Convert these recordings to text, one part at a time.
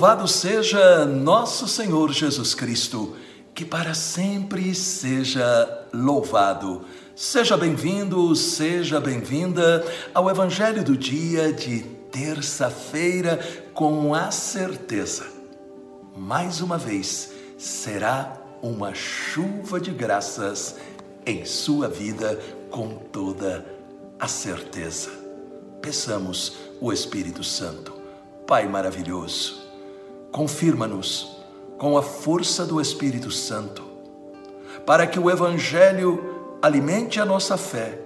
Louvado seja nosso Senhor Jesus Cristo, que para sempre seja louvado. Seja bem-vindo, seja bem-vinda ao Evangelho do dia de terça-feira, com a certeza. Mais uma vez, será uma chuva de graças em sua vida, com toda a certeza. Peçamos o Espírito Santo. Pai maravilhoso, confirma-nos com a força do Espírito Santo, para que o Evangelho alimente a nossa fé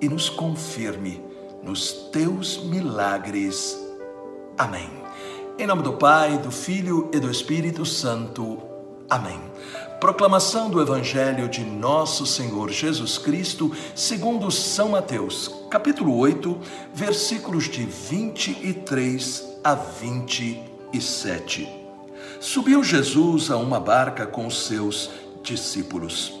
e nos confirme nos teus milagres. Amém. Em nome do Pai, do Filho e do Espírito Santo. Amém. Proclamação do Evangelho de Nosso Senhor Jesus Cristo, segundo São Mateus, capítulo 8, versículos de 23 a 27. Subiu Jesus a uma barca com os seus discípulos.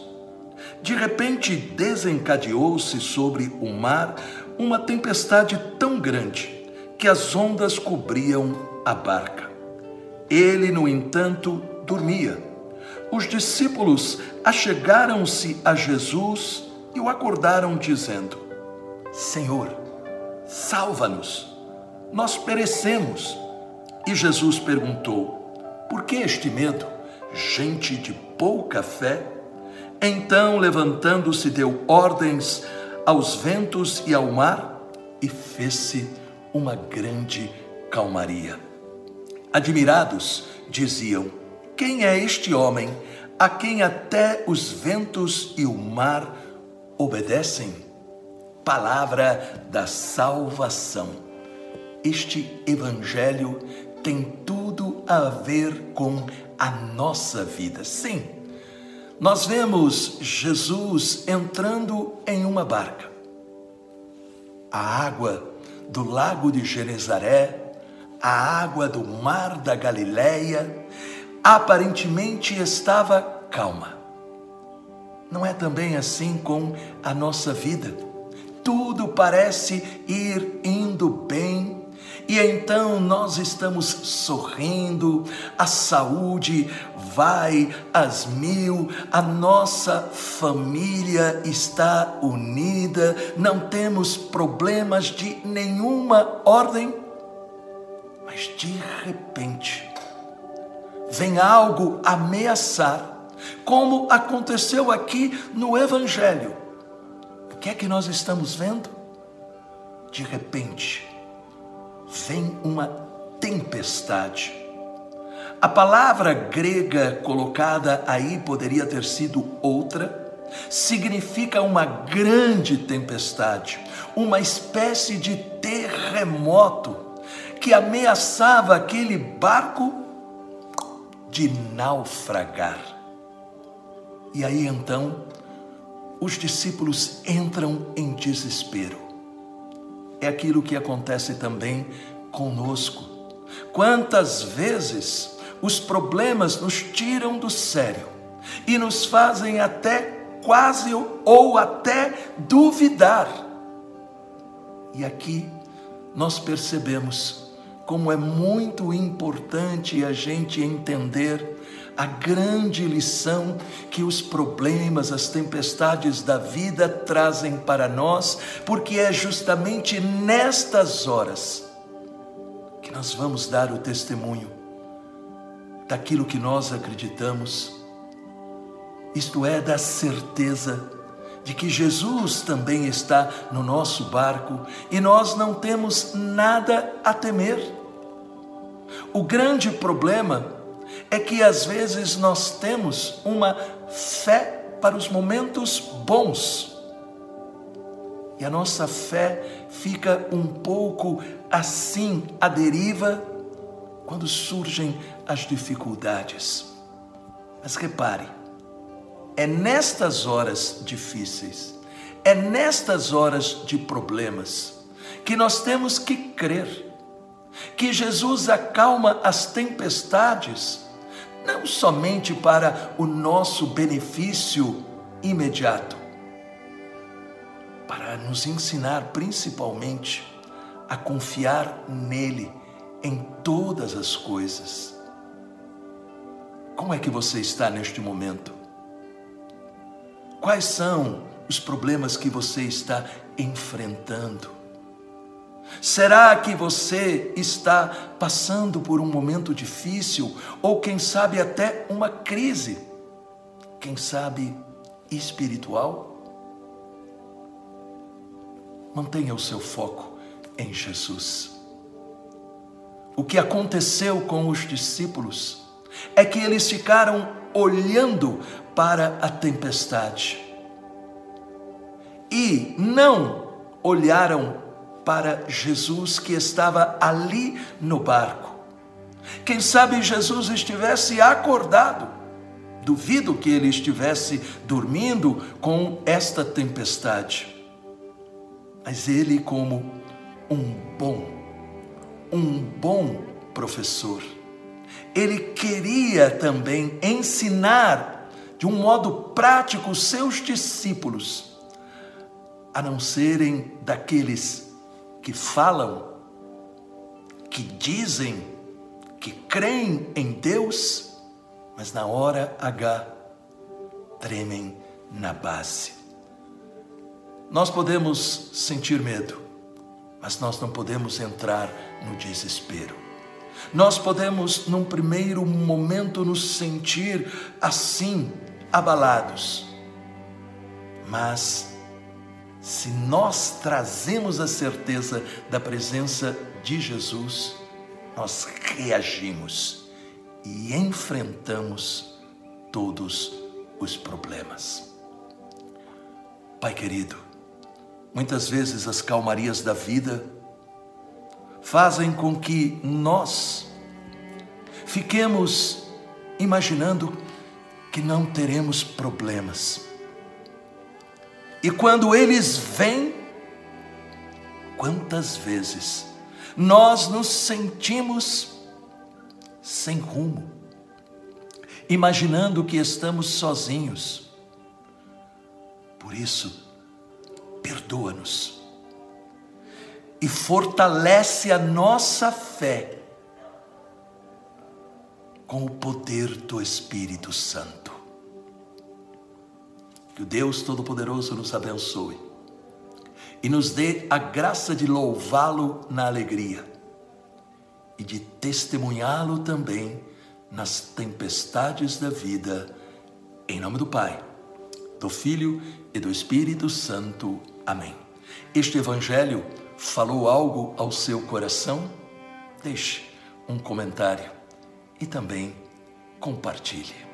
De repente desencadeou-se sobre o mar uma tempestade tão grande que as ondas cobriam a barca. Ele, no entanto, dormia. Os discípulos achegaram-se a Jesus e o acordaram, dizendo: Senhor, salva-nos, nós perecemos. E Jesus perguntou: por que este medo? Gente de pouca fé? Então, levantando-se, deu ordens aos ventos e ao mar e fez-se uma grande calmaria. Admirados, diziam: Quem é este homem a quem até os ventos e o mar obedecem? Palavra da salvação. Este evangelho tem tudo a ver com a nossa vida. Sim, nós vemos Jesus entrando em uma barca. A água do lago de Genezaré, a água do mar da Galileia, aparentemente estava calma. Não é também assim com a nossa vida? Tudo parece ir indo bem, e então nós estamos sorrindo, a saúde vai às mil, a nossa família está unida, não temos problemas de nenhuma ordem, mas de repente vem algo ameaçar, como aconteceu aqui no Evangelho. O que é que nós estamos vendo? De repente, vem uma tempestade. A palavra grega colocada aí poderia ter sido outra, significa uma grande tempestade, uma espécie de terremoto que ameaçava aquele barco de naufragar. E aí então, os discípulos entram em desespero. É aquilo que acontece também conosco. Quantas vezes os problemas nos tiram do sério e nos fazem até quase ou até duvidar. E aqui nós percebemos como é muito importante a gente entender a grande lição que os problemas, as tempestades da vida trazem para nós, porque é justamente nestas horas que nós vamos dar o testemunho daquilo que nós acreditamos, isto é, da certeza de que Jesus também está no nosso barco e nós não temos nada a temer. O grande problema é que às vezes nós temos uma fé para os momentos bons. E a nossa fé fica um pouco assim à deriva quando surgem as dificuldades. Mas repare, é nestas horas difíceis, é nestas horas de problemas, que nós temos que crer que Jesus acalma as tempestades não somente para o nosso benefício imediato, para nos ensinar principalmente a confiar nele em todas as coisas. Como é que você está neste momento? Quais são os problemas que você está enfrentando? Será que você está passando por um momento difícil ou, quem sabe, até uma crise? Quem sabe espiritual? Mantenha o seu foco em Jesus. O que aconteceu com os discípulos é que eles ficaram olhando para a tempestade e não olharam para Jesus que estava ali no barco. Quem sabe Jesus estivesse acordado. Duvido que ele estivesse dormindo com esta tempestade. Mas ele, como um bom, um bom professor, ele queria também ensinar de um modo prático seus discípulos a não serem daqueles que falam, que dizem, que creem em Deus, mas na hora H tremem na base. Nós podemos sentir medo, mas nós não podemos entrar no desespero. Nós podemos, num primeiro momento, nos sentir assim, abalados, mas se nós trazemos a certeza da presença de Jesus, nós reagimos e enfrentamos todos os problemas. Pai querido, muitas vezes as calmarias da vida fazem com que nós fiquemos imaginando que não teremos problemas e quando eles vêm, quantas vezes nós nos sentimos sem rumo, imaginando que estamos sozinhos. Por isso, perdoa-nos e fortalece a nossa fé com o poder do Espírito Santo. Que o Deus Todo-Poderoso nos abençoe e nos dê a graça de louvá-lo na alegria e de testemunhá-lo também nas tempestades da vida, em nome do Pai, do Filho e do Espírito Santo. Amém. Este Evangelho falou algo ao seu coração? Deixe um comentário e também compartilhe.